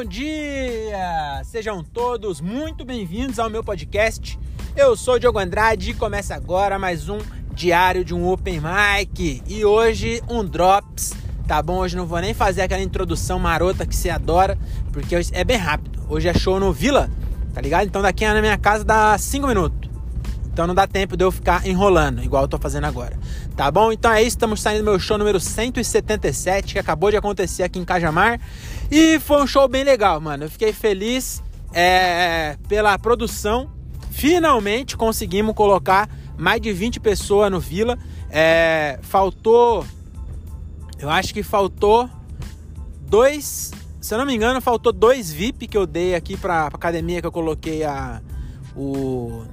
bom dia! Sejam todos muito bem-vindos ao meu podcast. Eu sou Diogo Andrade e começa agora mais um diário de um Open Mic. E hoje um Drops, tá bom? Hoje não vou nem fazer aquela introdução marota que você adora, porque é bem rápido. Hoje é show no Vila, tá ligado? Então daqui na minha casa dá 5 minutos. Então não dá tempo de eu ficar enrolando, igual eu tô fazendo agora. Tá bom? Então é isso, estamos saindo do meu show número 177, que acabou de acontecer aqui em Cajamar. E foi um show bem legal, mano. Eu fiquei feliz é, pela produção. Finalmente conseguimos colocar mais de 20 pessoas no Vila. É, faltou. Eu acho que faltou dois. Se eu não me engano, faltou dois VIP que eu dei aqui pra, pra academia que eu coloquei a, o,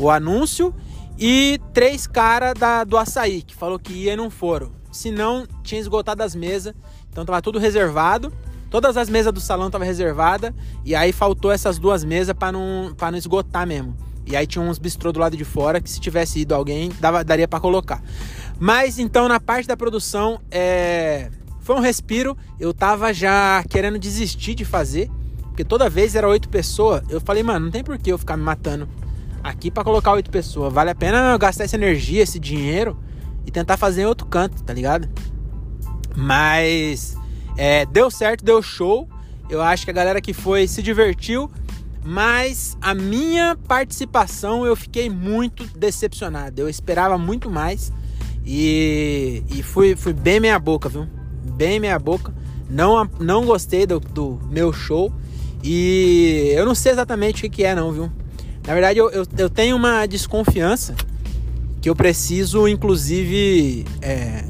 o anúncio. E três caras do açaí que falou que ia e não foram. Se não, tinha esgotado as mesas. Então tava tudo reservado. Todas as mesas do salão estavam reservadas e aí faltou essas duas mesas para não, pra não esgotar mesmo. E aí tinha uns bistrô do lado de fora que se tivesse ido alguém, dava, daria para colocar. Mas então na parte da produção é... foi um respiro. Eu tava já querendo desistir de fazer, porque toda vez era oito pessoas. Eu falei, mano, não tem por que eu ficar me matando aqui para colocar oito pessoas. Vale a pena gastar essa energia, esse dinheiro e tentar fazer em outro canto, tá ligado? Mas é, deu certo, deu show. Eu acho que a galera que foi se divertiu, mas a minha participação eu fiquei muito decepcionado. Eu esperava muito mais e, e fui, fui bem meia boca, viu? Bem meia boca. Não, não gostei do, do meu show e eu não sei exatamente o que, que é, não, viu? Na verdade, eu, eu, eu, tenho uma desconfiança que eu preciso, inclusive, é,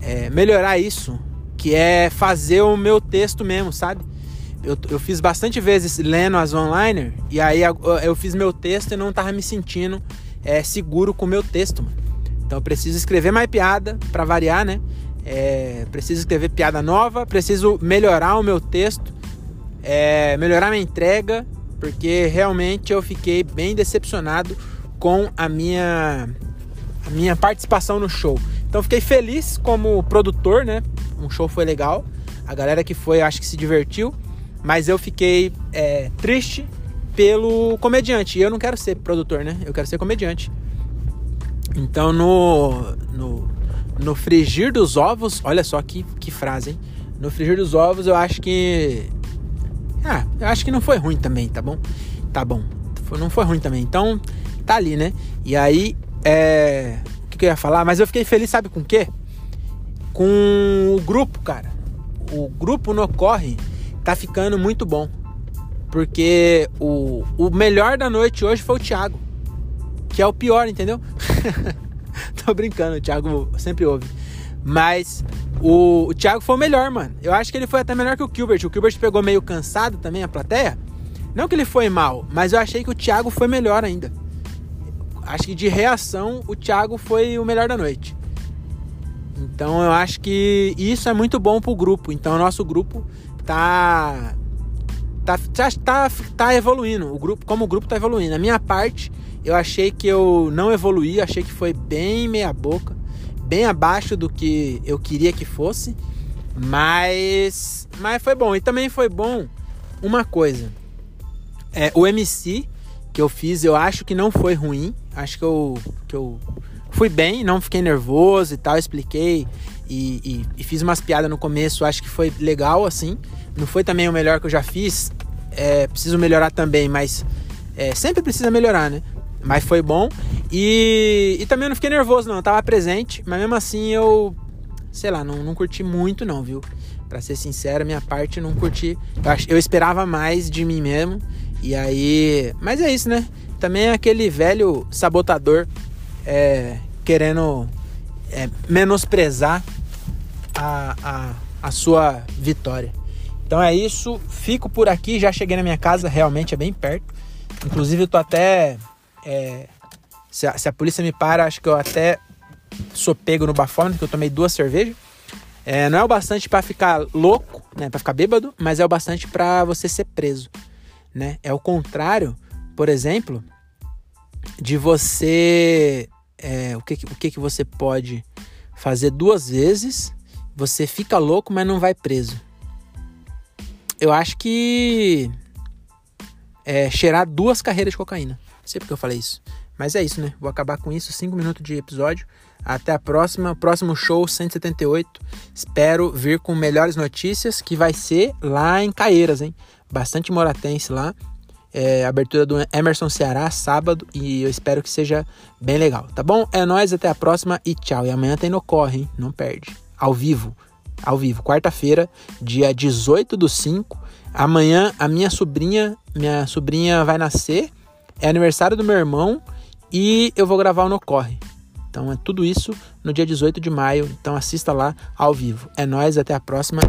é, melhorar isso que é fazer o meu texto mesmo, sabe? Eu, eu fiz bastante vezes lendo as online e aí eu, fiz meu texto e não tava me sentindo é, seguro com o meu texto, mano. Então eu preciso escrever mais piada para variar, né? É, preciso escrever piada nova, preciso melhorar o meu texto, é, melhorar minha entrega, porque realmente eu fiquei bem decepcionado com a minha, a minha participação no show. Então fiquei feliz como produtor, né? Um show foi legal. A galera que foi, acho que se divertiu. Mas eu fiquei é, triste pelo comediante. E eu não quero ser produtor, né? Eu quero ser comediante. Então no, no, no frigir dos ovos, olha só que, que frase, hein? No frigir dos ovos eu acho que. Ah, eu acho que não foi ruim também, tá bom? Tá bom. Não foi ruim também. Então, tá ali, né? E aí, é que eu ia falar, mas eu fiquei feliz, sabe com o quê? Com o grupo, cara. O grupo no Corre tá ficando muito bom. Porque o, o melhor da noite hoje foi o Thiago. Que é o pior, entendeu? Tô brincando, o Thiago sempre ouve. Mas o, o Thiago foi o melhor, mano. Eu acho que ele foi até melhor que o Gilbert. O Gilbert pegou meio cansado também a plateia. Não que ele foi mal, mas eu achei que o Thiago foi melhor ainda acho que de reação o Thiago foi o melhor da noite. Então eu acho que isso é muito bom pro grupo. Então o nosso grupo tá tá, tá, tá, tá evoluindo. O grupo, como o grupo tá evoluindo. A minha parte, eu achei que eu não evoluí, achei que foi bem meia boca, bem abaixo do que eu queria que fosse. Mas mas foi bom. E também foi bom uma coisa. É, o MC que eu fiz, eu acho que não foi ruim. Acho que eu, que eu fui bem, não fiquei nervoso e tal, expliquei e, e, e fiz umas piadas no começo, acho que foi legal assim. Não foi também o melhor que eu já fiz, é, preciso melhorar também, mas é, sempre precisa melhorar, né? Mas foi bom. E, e também eu não fiquei nervoso, não. Eu tava presente, mas mesmo assim eu, sei lá, não, não curti muito, não, viu? Pra ser sincero, minha parte não curti. Eu, eu esperava mais de mim mesmo. E aí. Mas é isso, né? Também é aquele velho sabotador é, querendo é, menosprezar a, a, a sua vitória. Então é isso. Fico por aqui. Já cheguei na minha casa, realmente é bem perto. Inclusive, eu tô até. É, se, a, se, a, polícia me para, acho que eu até sou pego no bafômetro, que eu tomei duas cervejas. É, não é o bastante para ficar louco, né, para ficar bêbado, mas é o bastante para você ser preso né? É o contrário, por exemplo, de você. É, o que, o que, que você pode fazer duas vezes, você fica louco, mas não vai preso. eu acho que é cheirar duas carreiras de cocaína. Não sei porque eu falei isso. Mas é isso, né? Vou acabar com isso. Cinco minutos de episódio. Até a próxima. Próximo show 178. Espero vir com melhores notícias, que vai ser lá em Caeiras, hein? Bastante moratense lá. É, abertura do Emerson Ceará, sábado, e eu espero que seja bem legal, tá bom? É nóis, até a próxima e tchau. E amanhã tem no Corre, hein? Não perde. Ao vivo. Ao vivo. Quarta-feira, dia 18 do 5. Amanhã a minha sobrinha, minha sobrinha vai nascer. É aniversário do meu irmão e eu vou gravar o No Corre. Então é tudo isso no dia 18 de maio. Então assista lá ao vivo. É nóis, até a próxima.